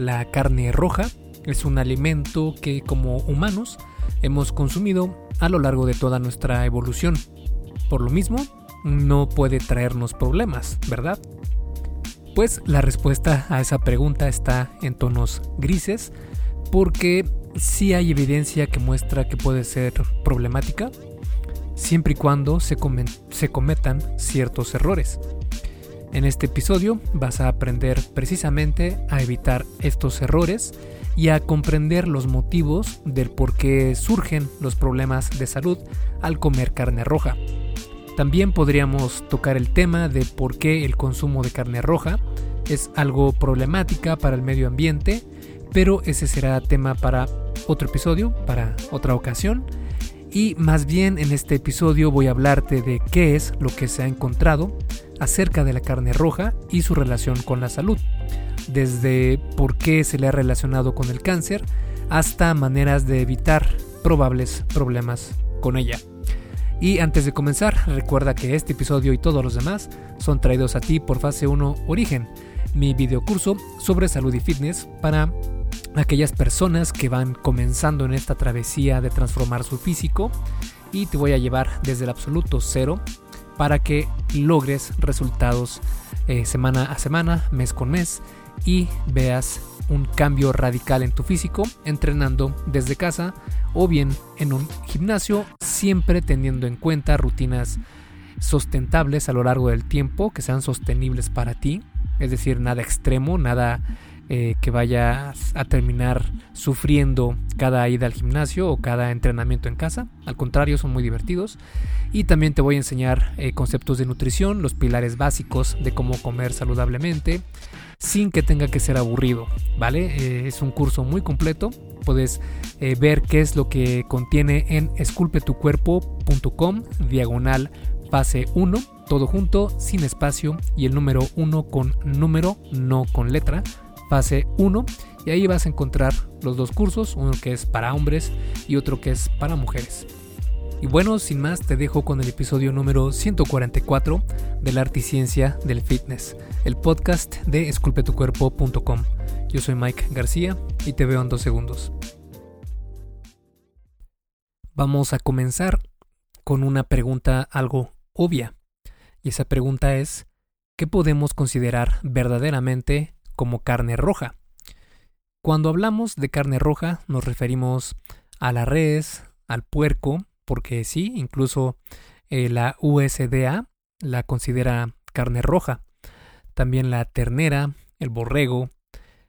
La carne roja es un alimento que como humanos hemos consumido a lo largo de toda nuestra evolución. Por lo mismo, no puede traernos problemas, ¿verdad? Pues la respuesta a esa pregunta está en tonos grises porque sí hay evidencia que muestra que puede ser problemática siempre y cuando se, cometan ciertos errores. En este episodio vas a aprender precisamente a evitar estos errores y a comprender los motivos del por qué surgen los problemas de salud al comer carne roja. También podríamos tocar el tema de por qué el consumo de carne roja es algo problemática para el medio ambiente, pero ese será tema para otro episodio, para otra ocasión. Y más bien en este episodio voy a hablarte de qué es lo que se ha encontrado acerca de la carne roja y su relación con la salud, desde por qué se le ha relacionado con el cáncer hasta maneras de evitar probables problemas con ella. Y antes de comenzar, recuerda que este episodio y todos los demás son traídos a ti por Fase 1 Origen, mi videocurso sobre salud y fitness para aquellas personas que van comenzando en esta travesía de transformar su físico y te voy a llevar desde el absoluto cero para que logres resultados eh, semana a semana, mes con mes y veas un cambio radical en tu físico entrenando desde casa o bien en un gimnasio, siempre teniendo en cuenta rutinas sustentables a lo largo del tiempo, que sean sostenibles para ti, es decir, nada extremo, nada eh, que vayas a terminar sufriendo cada ida al gimnasio o cada entrenamiento en casa. Al contrario, son muy divertidos. Y también te voy a enseñar eh, conceptos de nutrición, los pilares básicos de cómo comer saludablemente, sin que tenga que ser aburrido, ¿vale? Eh, es un curso muy completo. Puedes ver qué es lo que contiene en esculpetucuerpo.com diagonal fase 1, todo junto, sin espacio y el número 1 con número, no con letra fase 1 y ahí vas a encontrar los dos cursos, uno que es para hombres y otro que es para mujeres. Y bueno, sin más, te dejo con el episodio número 144 de la arte y ciencia del fitness, el podcast de esculpetucuerpo.com. Yo soy Mike García y te veo en dos segundos. Vamos a comenzar con una pregunta algo obvia. Y esa pregunta es, ¿qué podemos considerar verdaderamente como carne roja. Cuando hablamos de carne roja nos referimos a la res, al puerco, porque sí, incluso eh, la USDA la considera carne roja. También la ternera, el borrego.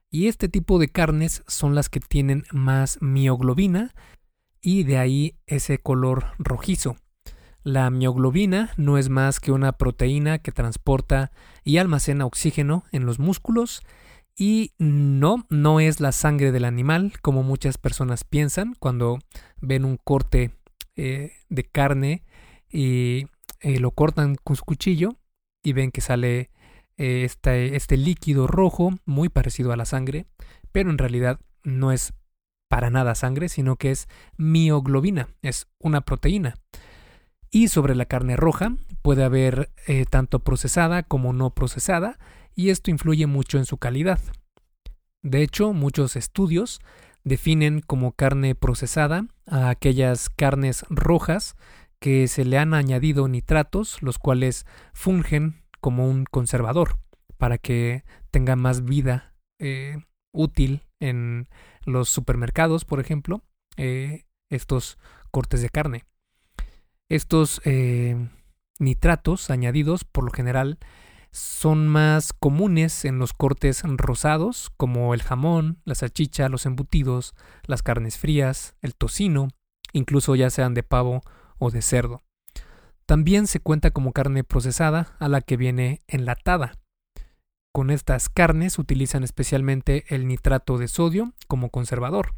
Y este tipo de carnes son las que tienen más mioglobina y de ahí ese color rojizo. La mioglobina no es más que una proteína que transporta y almacena oxígeno en los músculos y no, no es la sangre del animal como muchas personas piensan cuando ven un corte eh, de carne y eh, lo cortan con su cuchillo y ven que sale este, este líquido rojo muy parecido a la sangre, pero en realidad no es para nada sangre, sino que es mioglobina, es una proteína. Y sobre la carne roja puede haber tanto procesada como no procesada, y esto influye mucho en su calidad. De hecho, muchos estudios definen como carne procesada a aquellas carnes rojas que se le han añadido nitratos, los cuales fungen como un conservador para que tenga más vida eh, útil en los supermercados, por ejemplo, eh, estos cortes de carne. Estos eh, nitratos añadidos por lo general son más comunes en los cortes rosados, como el jamón, la salchicha, los embutidos, las carnes frías, el tocino, incluso ya sean de pavo o de cerdo. También se cuenta como carne procesada a la que viene enlatada. Con estas carnes utilizan especialmente el nitrato de sodio como conservador.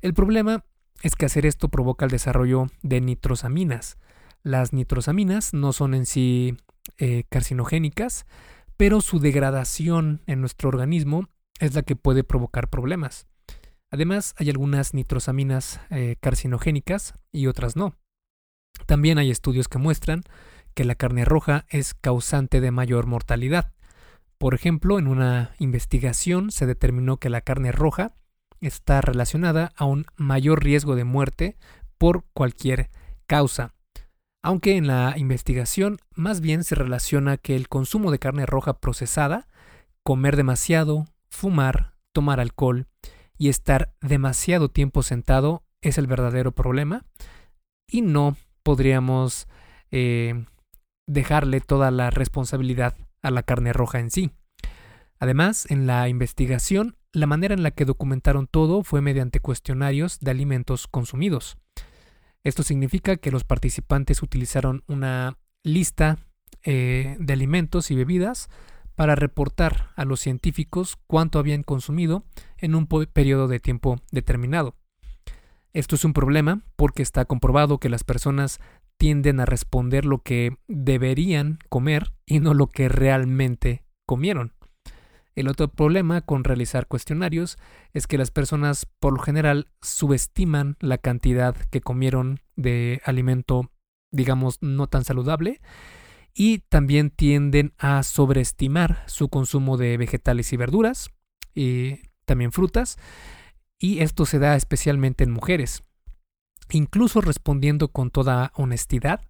El problema es que hacer esto provoca el desarrollo de nitrosaminas. Las nitrosaminas no son en sí eh, carcinogénicas, pero su degradación en nuestro organismo es la que puede provocar problemas. Además, hay algunas nitrosaminas eh, carcinogénicas y otras no. También hay estudios que muestran que la carne roja es causante de mayor mortalidad, Por ejemplo, en una investigación se determinó que la carne roja está relacionada a un mayor riesgo de muerte por cualquier causa. Aunque en la investigación más bien se relaciona que el consumo de carne roja procesada, comer demasiado, fumar, tomar alcohol y estar demasiado tiempo sentado es el verdadero problema y no podríamos eh, dejarle toda la responsabilidad a la carne roja en sí. Además, en la investigación, la manera en la que documentaron todo fue mediante cuestionarios de alimentos consumidos. Esto significa que los participantes utilizaron una lista eh, de alimentos y bebidas para reportar a los científicos cuánto habían consumido en un periodo de tiempo determinado. Esto es un problema porque está comprobado que las personas tienden a responder lo que deberían comer y no lo que realmente comieron. El otro problema con realizar cuestionarios es que las personas por lo general subestiman la cantidad que comieron de alimento, digamos, no tan saludable y también tienden a sobreestimar su consumo de vegetales y verduras y también frutas y esto se da especialmente en mujeres. Incluso respondiendo con toda honestidad,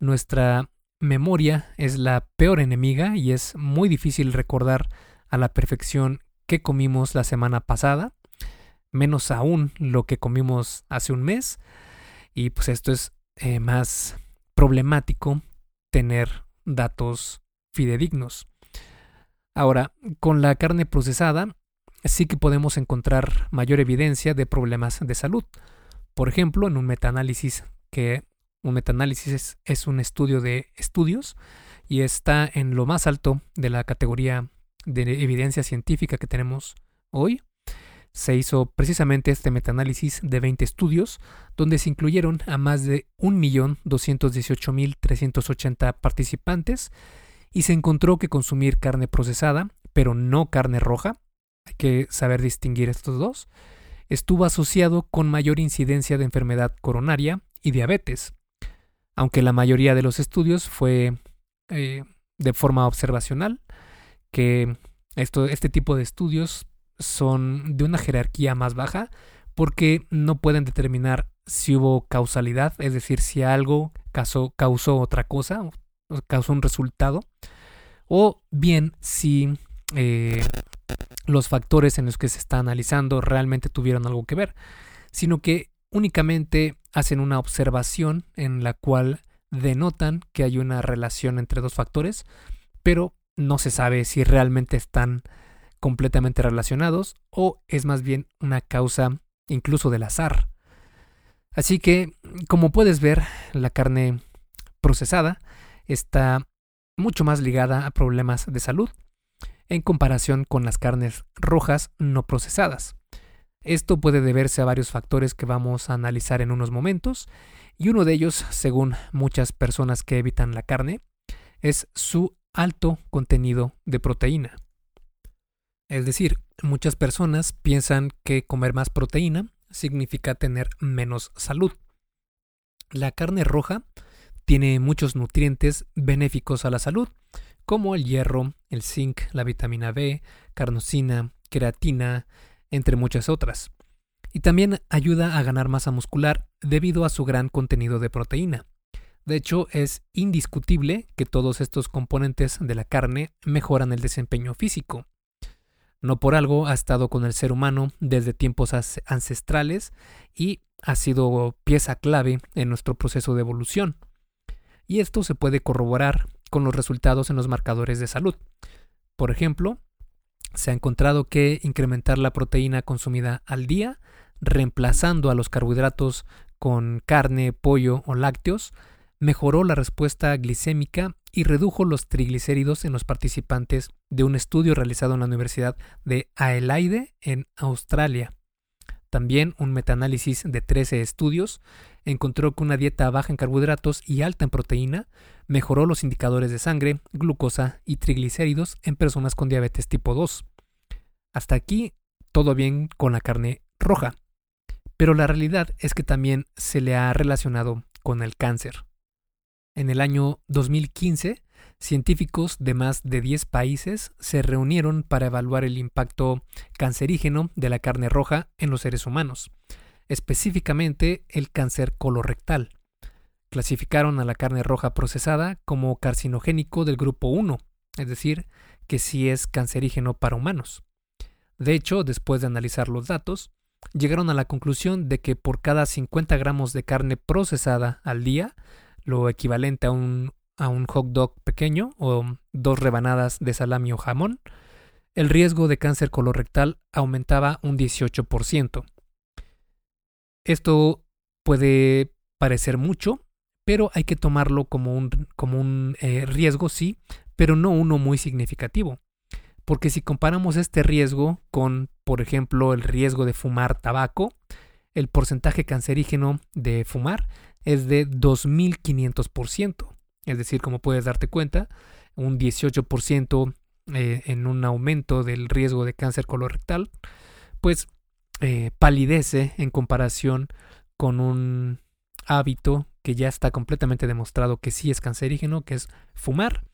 nuestra memoria es la peor enemiga y es muy difícil recordar a la perfección qué comimos la semana pasada, menos aún lo que comimos hace un mes. Y pues esto es eh, más problemático tener datos fidedignos. Ahora, con la carne procesada sí que podemos encontrar mayor evidencia de problemas de salud. Por ejemplo, en un metaanálisis que un metaanálisis es un estudio de estudios y está en lo más alto de la categoría de evidencia científica que tenemos hoy, se hizo precisamente este metaanálisis de 20 estudios, donde se incluyeron a más de 1.218.380 participantes y se encontró que consumir carne procesada, pero no carne roja, hay que saber distinguir estos dos, estuvo asociado con mayor incidencia de enfermedad coronaria y diabetes, aunque la mayoría de los estudios fue eh, de forma observacional, que esto, este tipo de estudios son de una jerarquía más baja porque no pueden determinar si hubo causalidad, es decir, si algo causó, causó otra cosa, causó un resultado, o bien si eh, los factores en los que se está analizando realmente tuvieron algo que ver, sino que únicamente hacen una observación en la cual denotan que hay una relación entre dos factores, pero no se sabe si realmente están completamente relacionados o es más bien una causa incluso del azar. Así que, como puedes ver, la carne procesada está mucho más ligada a problemas de salud en comparación con las carnes rojas no procesadas. Esto puede deberse a varios factores que vamos a analizar en unos momentos, y uno de ellos, según muchas personas que evitan la carne, es su alto contenido de proteína. Es decir, muchas personas piensan que comer más proteína significa tener menos salud. La carne roja tiene muchos nutrientes benéficos a la salud, como el hierro, el zinc, la vitamina B, carnosina, creatina, entre muchas otras. Y también ayuda a ganar masa muscular debido a su gran contenido de proteína. De hecho, es indiscutible que todos estos componentes de la carne mejoran el desempeño físico. No por algo ha estado con el ser humano desde tiempos ancestrales y ha sido pieza clave en nuestro proceso de evolución. Y esto se puede corroborar con los resultados en los marcadores de salud. Por ejemplo, se ha encontrado que incrementar la proteína consumida al día, reemplazando a los carbohidratos con carne, pollo o lácteos, mejoró la respuesta glicémica y redujo los triglicéridos en los participantes de un estudio realizado en la Universidad de Adelaide en Australia. También un metaanálisis de 13 estudios encontró que una dieta baja en carbohidratos y alta en proteína mejoró los indicadores de sangre, glucosa y triglicéridos en personas con diabetes tipo 2. Hasta aquí todo bien con la carne roja, pero la realidad es que también se le ha relacionado con el cáncer. En el año 2015 científicos de más de 10 países se reunieron para evaluar el impacto cancerígeno de la carne roja en los seres humanos, específicamente el cáncer colorectal. Clasificaron a la carne roja procesada como carcinogénico del grupo 1, es decir, que sí es cancerígeno para humanos. De hecho, después de analizar los datos, llegaron a la conclusión de que por cada 50 gramos de carne procesada al día, lo equivalente a un, a un hot dog pequeño o dos rebanadas de salami o jamón, el riesgo de cáncer colorectal aumentaba un 18%. Esto puede parecer mucho, pero hay que tomarlo como un, como un eh, riesgo, sí, pero no uno muy significativo. Porque si comparamos este riesgo con, por ejemplo, el riesgo de fumar tabaco, el porcentaje cancerígeno de fumar es de 2.500%. Es decir, como puedes darte cuenta, un 18% eh, en un aumento del riesgo de cáncer colorectal, pues eh, palidece en comparación con un hábito que ya está completamente demostrado que sí es cancerígeno, que es fumar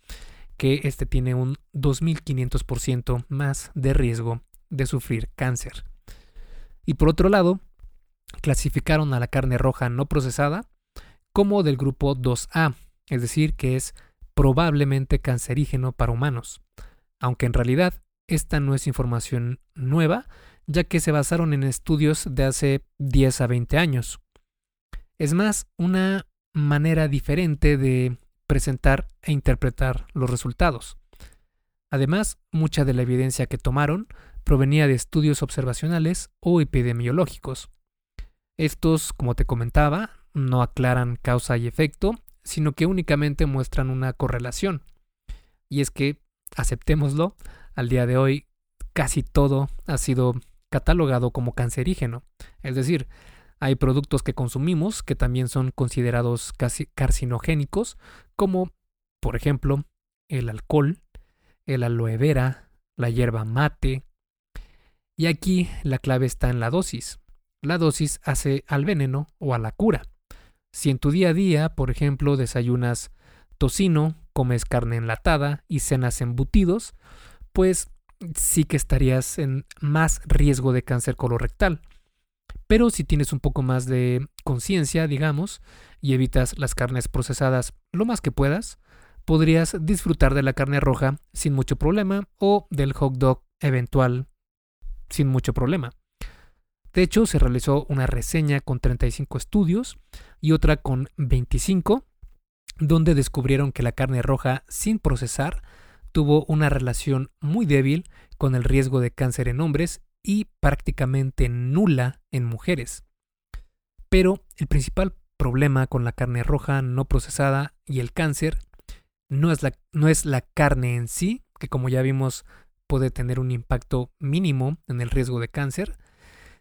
que este tiene un 2500% más de riesgo de sufrir cáncer. Y por otro lado, clasificaron a la carne roja no procesada como del grupo 2A, es decir, que es probablemente cancerígeno para humanos, aunque en realidad esta no es información nueva, ya que se basaron en estudios de hace 10 a 20 años. Es más, una manera diferente de presentar e interpretar los resultados. Además, mucha de la evidencia que tomaron provenía de estudios observacionales o epidemiológicos. Estos, como te comentaba, no aclaran causa y efecto, sino que únicamente muestran una correlación. Y es que, aceptémoslo, al día de hoy casi todo ha sido catalogado como cancerígeno. Es decir, hay productos que consumimos que también son considerados casi carcinogénicos, como por ejemplo el alcohol, el aloe vera, la hierba mate. Y aquí la clave está en la dosis. La dosis hace al veneno o a la cura. Si en tu día a día, por ejemplo, desayunas tocino, comes carne enlatada y cenas embutidos, pues sí que estarías en más riesgo de cáncer colorectal. Pero si tienes un poco más de conciencia, digamos, y evitas las carnes procesadas lo más que puedas, podrías disfrutar de la carne roja sin mucho problema o del hot dog eventual sin mucho problema. De hecho, se realizó una reseña con 35 estudios y otra con 25, donde descubrieron que la carne roja sin procesar tuvo una relación muy débil con el riesgo de cáncer en hombres y prácticamente nula en mujeres. Pero el principal problema con la carne roja no procesada y el cáncer no es la, no es la carne en sí, que como ya vimos puede tener un impacto mínimo en el riesgo de cáncer,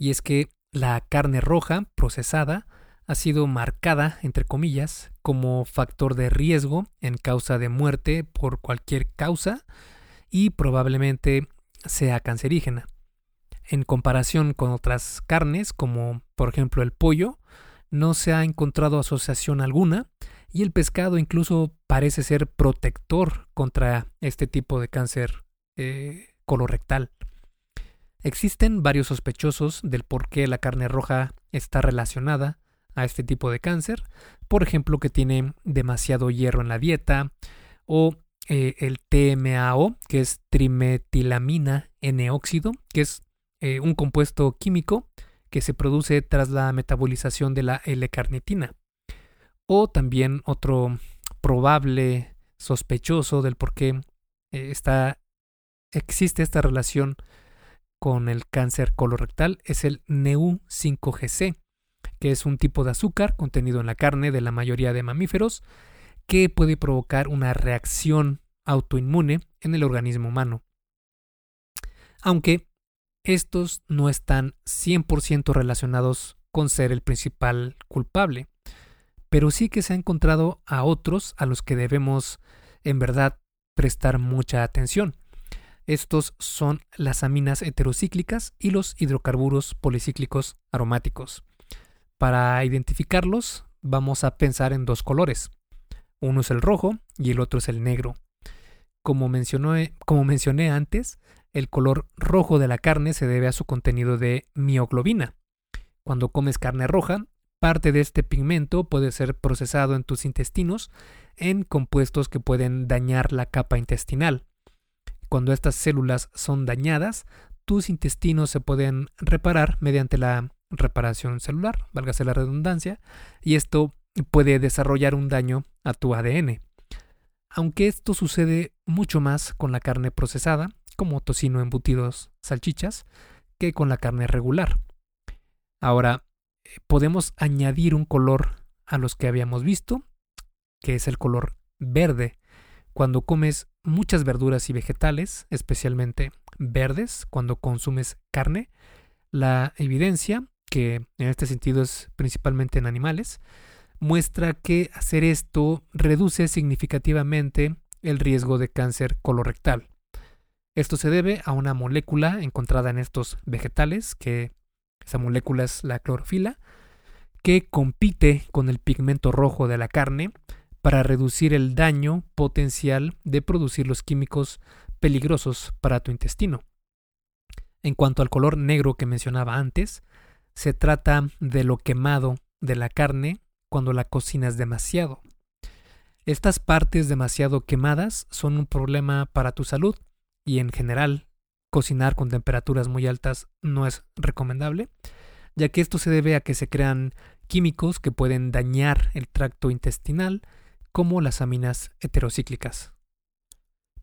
Y es que la carne roja procesada ha sido marcada, entre comillas, como factor de riesgo en causa de muerte por cualquier causa y probablemente sea cancerígena. En comparación con otras carnes, como por ejemplo el pollo, no se ha encontrado asociación alguna y el pescado incluso parece ser protector contra este tipo de cáncer eh, colorectal. Existen varios sospechosos del por qué la carne roja está relacionada a este tipo de cáncer, por ejemplo que tiene demasiado hierro en la dieta o eh, el TMAO, que es trimetilamina N-óxido, que es eh, un compuesto químico que se produce tras la metabolización de la L-carnitina. O también otro probable sospechoso del por qué eh, existe esta relación con el cáncer colorectal es el NEU5GC, que es un tipo de azúcar contenido en la carne de la mayoría de mamíferos que puede provocar una reacción autoinmune en el organismo humano. Aunque estos no están 100% relacionados con ser el principal culpable, pero sí que se ha encontrado a otros a los que debemos en verdad prestar mucha atención. Estos son las aminas heterocíclicas y los hidrocarburos policíclicos aromáticos. Para identificarlos, vamos a pensar en dos colores, uno es el rojo y el otro es el negro. Como, mencioné, como mencioné antes, el color rojo de la carne se debe a su contenido de mioglobina. Cuando comes carne roja, parte de este pigmento puede ser procesado en tus intestinos en compuestos que pueden dañar la capa intestinal. Cuando estas células son dañadas, tus intestinos se pueden reparar mediante la reparación celular, válgase la redundancia, y esto puede desarrollar un daño a tu ADN. Aunque esto sucede mucho más con la carne procesada, como tocino, embutidos, salchichas, que con la carne regular. Ahora, podemos añadir un color a los que habíamos visto, que es el color verde. Cuando comes muchas verduras y vegetales, especialmente verdes, cuando consumes carne, la evidencia, que en este sentido es principalmente en animales, muestra que hacer esto reduce significativamente el riesgo de cáncer colorectal. Esto se debe a una molécula encontrada en estos vegetales, que esa molécula es la clorofila, que compite con el pigmento rojo de la carne para reducir el daño potencial de producir los químicos peligrosos para tu intestino. En cuanto al color negro que mencionaba antes, se trata de lo quemado de la carne cuando la cocinas demasiado. Estas partes demasiado quemadas son un problema para tu salud y en general cocinar con temperaturas muy altas no es recomendable, ya que esto se debe a que se crean químicos que pueden dañar el tracto intestinal como las aminas heterocíclicas.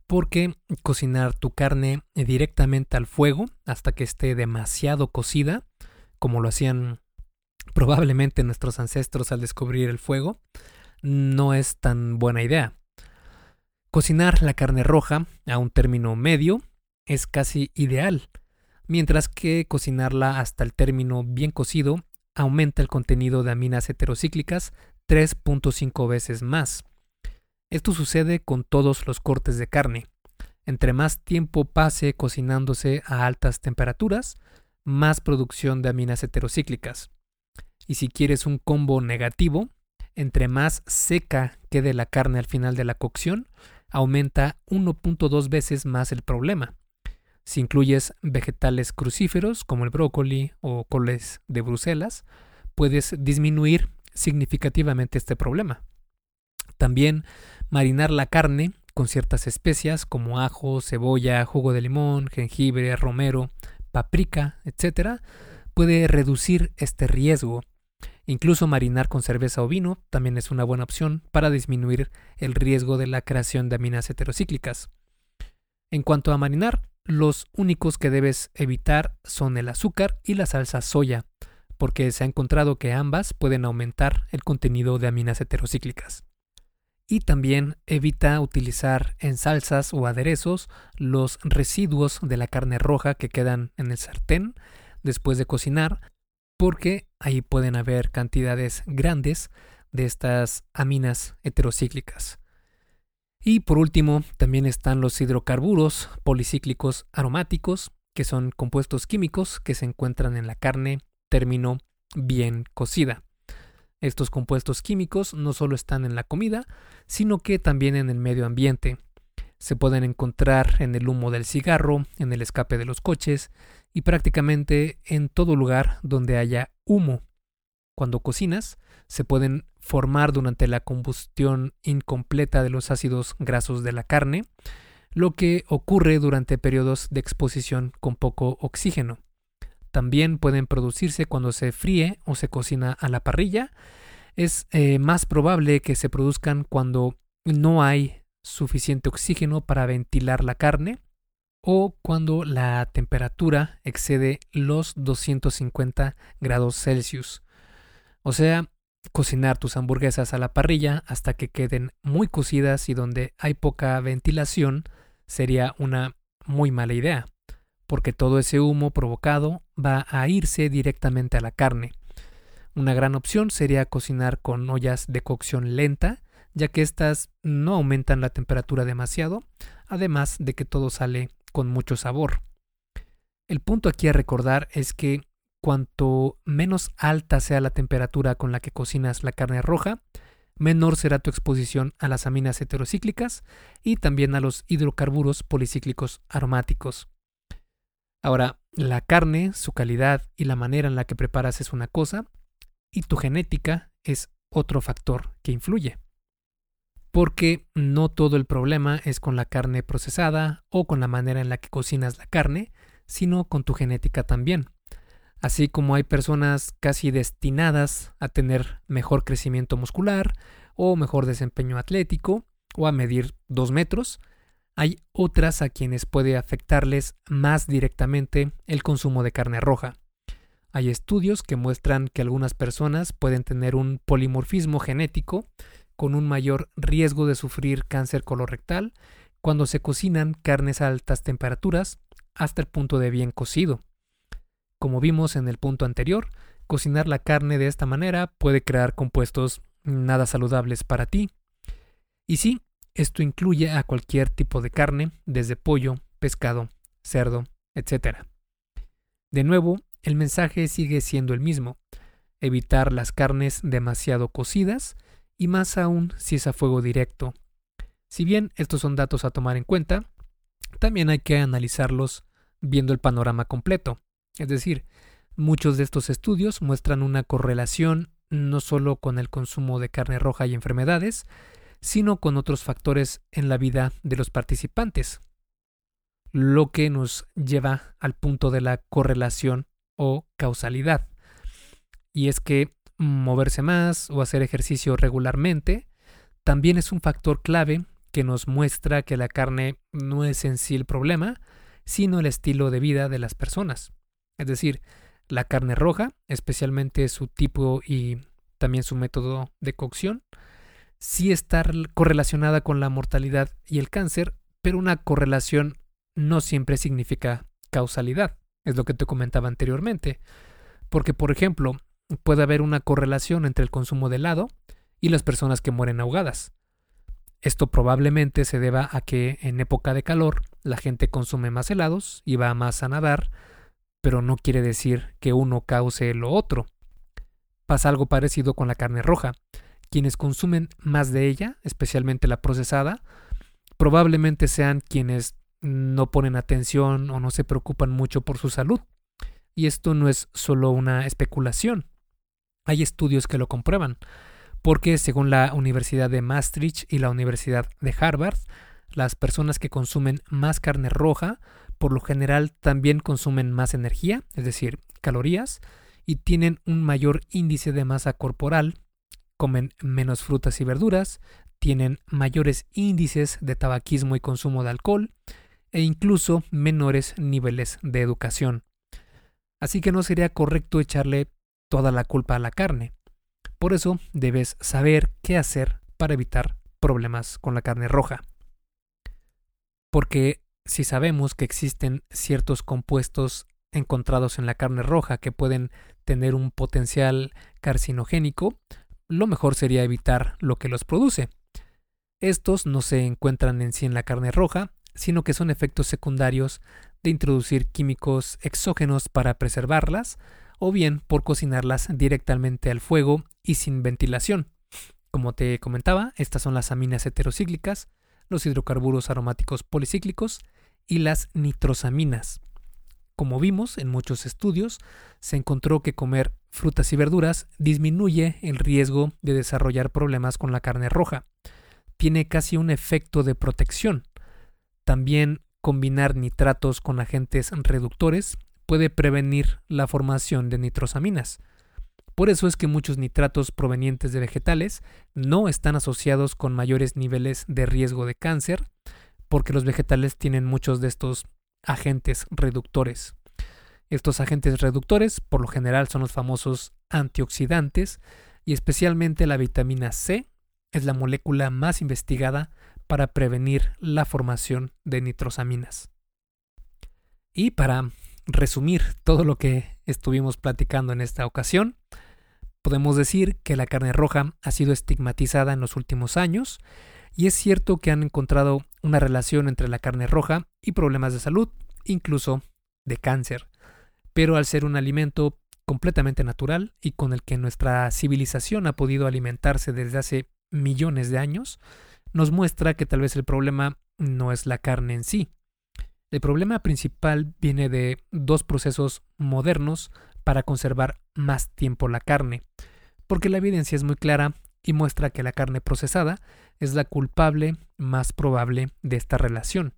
Porque cocinar tu carne directamente al fuego hasta que esté demasiado cocida, como lo hacían probablemente nuestros ancestros al descubrir el fuego, no es tan buena idea. Cocinar la carne roja a un término medio es casi ideal, mientras que cocinarla hasta el término bien cocido aumenta el contenido de aminas heterocíclicas 3.5 veces más. Esto sucede con todos los cortes de carne. Entre más tiempo pase cocinándose a altas temperaturas, más producción de aminas heterocíclicas. Y si quieres un combo negativo, entre más seca quede la carne al final de la cocción, aumenta 1.2 veces más el problema. Si incluyes vegetales crucíferos como el brócoli o coles de Bruselas, puedes disminuir significativamente este problema. También marinar la carne con ciertas especias como ajo, cebolla, jugo de limón, jengibre, romero, paprika, etc., puede reducir este riesgo Incluso marinar con cerveza o vino también es una buena opción para disminuir el riesgo de la creación de aminas heterocíclicas. En cuanto a marinar, los únicos que debes evitar son el azúcar y la salsa soya, porque se ha encontrado que ambas pueden aumentar el contenido de aminas heterocíclicas. Y también evita utilizar en salsas o aderezos los residuos de la carne roja que quedan en el sartén después de cocinar, porque ahí pueden haber cantidades grandes de estas aminas heterocíclicas. Y por último, también están los hidrocarburos policíclicos aromáticos, que son compuestos químicos que se encuentran en la carne término bien cocida. Estos compuestos químicos no solo están en la comida, sino que también en el medio ambiente. Se pueden encontrar en el humo del cigarro, en el escape de los coches y prácticamente en todo lugar donde haya humo. cuando cocinas se pueden formar durante la combustión incompleta de los ácidos grasos de la carne, lo que ocurre durante periodos de exposición con poco oxígeno. También pueden producirse cuando se fríe o se cocina a la parrilla. Es eh, más probable que se produzcan cuando no hay suficiente oxígeno para ventilar la carne o cuando la temperatura excede los 250 grados Celsius. O sea, cocinar tus hamburguesas a la parrilla hasta que queden muy cocidas y donde hay poca ventilación sería una muy mala idea, porque todo ese humo provocado va a irse directamente a la carne. Una gran opción sería cocinar con ollas de cocción lenta, ya que éstas no aumentan la temperatura demasiado, además de que todo sale con mucho sabor. El punto aquí a recordar es que cuanto menos alta sea la temperatura con la que cocinas la carne roja, menor será tu exposición a las aminas heterocíclicas y también a los hidrocarburos policíclicos aromáticos. Ahora, la carne, su calidad y la manera en la que preparas es una cosa, y tu genética es otro factor que influye. Porque no todo el problema es con la carne procesada o con la manera en la que cocinas la carne, sino con tu genética también. Así como hay personas casi destinadas a tener mejor crecimiento muscular o mejor desempeño atlético o a medir dos metros, hay otras a quienes puede afectarles más directamente el consumo de carne roja. Hay estudios que muestran que algunas personas pueden tener un polimorfismo genético con un mayor riesgo de sufrir cáncer colorectal cuando se cocinan carnes a altas temperaturas hasta el punto de bien cocido. Como vimos en el punto anterior, cocinar la carne de esta manera puede crear compuestos nada saludables para ti. Y sí, esto incluye a cualquier tipo de carne, desde pollo, pescado, cerdo, etc. De nuevo, el mensaje sigue siendo el mismo, evitar las carnes demasiado cocidas y más aún si es a fuego directo. Si bien estos son datos a tomar en cuenta, también hay que analizarlos viendo el panorama completo. Es decir, muchos de estos estudios muestran una correlación no solo con el consumo de carne roja y enfermedades, sino con otros factores en la vida de los participantes, lo que nos lleva al punto de la correlación o causalidad. Y es que moverse más o hacer ejercicio regularmente también es un factor clave que nos muestra que la carne no es en sí el problema, sino el estilo de vida de las personas. Es decir, la carne roja, especialmente su tipo y también su método de cocción, sí está correlacionada con la mortalidad y el cáncer, pero una correlación no siempre significa causalidad, es lo que te comentaba anteriormente. Porque, por ejemplo, puede haber una correlación entre el consumo de helado y las personas que mueren ahogadas. Esto probablemente se deba a que en época de calor la gente consume más helados y va más a nadar pero no quiere decir que uno cause lo otro. Pasa algo parecido con la carne roja. Quienes consumen más de ella, especialmente la procesada, probablemente sean quienes no ponen atención o no se preocupan mucho por su salud. Y esto no es solo una especulación. Hay estudios que lo comprueban, porque según la Universidad de Maastricht y la Universidad de Harvard, las personas que consumen más carne roja por lo general también consumen más energía, es decir, calorías, y tienen un mayor índice de masa corporal, comen menos frutas y verduras, tienen mayores índices de tabaquismo y consumo de alcohol, e incluso menores niveles de educación. Así que no sería correcto echarle toda la culpa a la carne. Por eso debes saber qué hacer para evitar problemas con la carne roja. Porque si sabemos que existen ciertos compuestos encontrados en la carne roja que pueden tener un potencial carcinogénico, lo mejor sería evitar lo que los produce. Estos no se encuentran en sí en la carne roja, sino que son efectos secundarios de introducir químicos exógenos para preservarlas, o bien por cocinarlas directamente al fuego y sin ventilación. Como te comentaba, estas son las aminas heterocíclicas, los hidrocarburos aromáticos policíclicos y las nitrosaminas. Como vimos en muchos estudios, se encontró que comer frutas y verduras disminuye el riesgo de desarrollar problemas con la carne roja. Tiene casi un efecto de protección. También combinar nitratos con agentes reductores puede prevenir la formación de nitrosaminas. Por eso es que muchos nitratos provenientes de vegetales no están asociados con mayores niveles de riesgo de cáncer, porque los vegetales tienen muchos de estos agentes reductores. Estos agentes reductores por lo general son los famosos antioxidantes y especialmente la vitamina C es la molécula más investigada para prevenir la formación de nitrosaminas. Y para resumir todo lo que estuvimos platicando en esta ocasión, podemos decir que la carne roja ha sido estigmatizada en los últimos años y es cierto que han encontrado una relación entre la carne roja y problemas de salud, incluso de cáncer. Pero al ser un alimento completamente natural y con el que nuestra civilización ha podido alimentarse desde hace millones de años, nos muestra que tal vez el problema no es la carne en sí. El problema principal viene de dos procesos modernos para conservar más tiempo la carne, porque la evidencia es muy clara y muestra que la carne procesada es la culpable más probable de esta relación.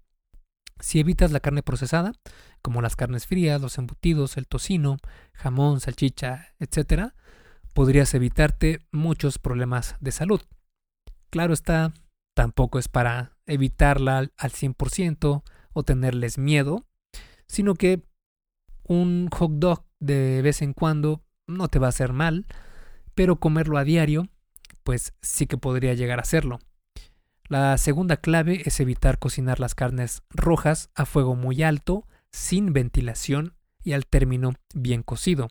Si evitas la carne procesada, como las carnes frías, los embutidos, el tocino, jamón, salchicha, etc., podrías evitarte muchos problemas de salud. Claro está, tampoco es para evitarla al 100% o tenerles miedo, sino que un hot dog de vez en cuando no te va a hacer mal, pero comerlo a diario, pues sí que podría llegar a hacerlo. La segunda clave es evitar cocinar las carnes rojas a fuego muy alto, sin ventilación y al término bien cocido.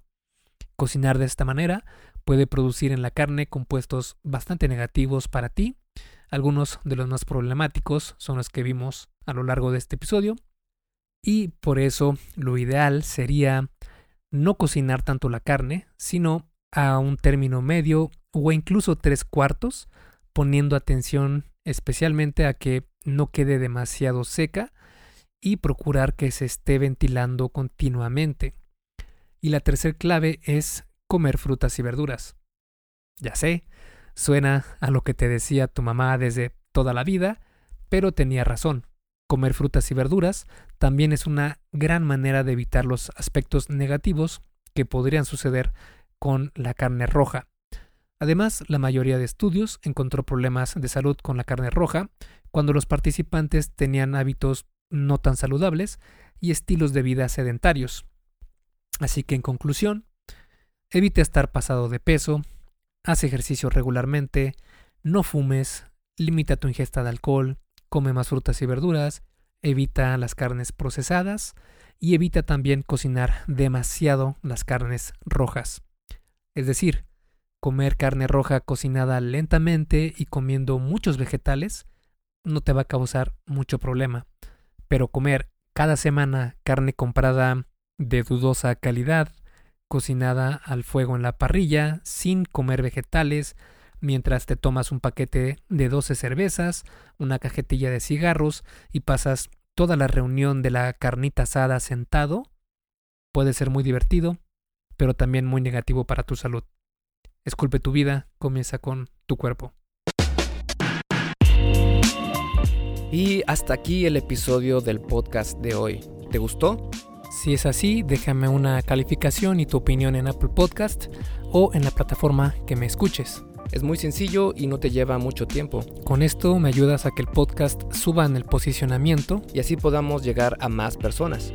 Cocinar de esta manera puede producir en la carne compuestos bastante negativos para ti. Algunos de los más problemáticos son los que vimos a lo largo de este episodio. Y por eso lo ideal sería no cocinar tanto la carne, sino a un término medio o incluso tres cuartos, poniendo atención especialmente a que no quede demasiado seca y procurar que se esté ventilando continuamente. Y la tercera clave es comer frutas y verduras. Ya sé, suena a lo que te decía tu mamá desde toda la vida, pero tenía razón. Comer frutas y verduras también es una gran manera de evitar los aspectos negativos que podrían suceder con la carne roja. Además, la mayoría de estudios encontró problemas de salud con la carne roja cuando los participantes tenían hábitos no tan saludables y estilos de vida sedentarios. Así que en conclusión, evita estar pasado de peso, haz ejercicio regularmente, no fumes, limita tu ingesta de alcohol, come más frutas y verduras, evita las carnes procesadas y evita también cocinar demasiado las carnes rojas. Es decir, comer carne roja cocinada lentamente y comiendo muchos vegetales no te va a causar mucho problema. Pero comer cada semana carne comprada de dudosa calidad, cocinada al fuego en la parrilla, sin comer vegetales, mientras te tomas un paquete de 12 cervezas, una cajetilla de cigarros y pasas toda la reunión de la carnita asada sentado, puede ser muy divertido, pero también muy negativo para tu salud. Esculpe tu vida, comienza con tu cuerpo. Y hasta aquí el episodio del podcast de hoy. ¿Te gustó? Si es así, déjame una calificación y tu opinión en Apple Podcast o en la plataforma que me escuches. Es muy sencillo y no te lleva mucho tiempo. Con esto me ayudas a que el podcast suba en el posicionamiento y así podamos llegar a más personas.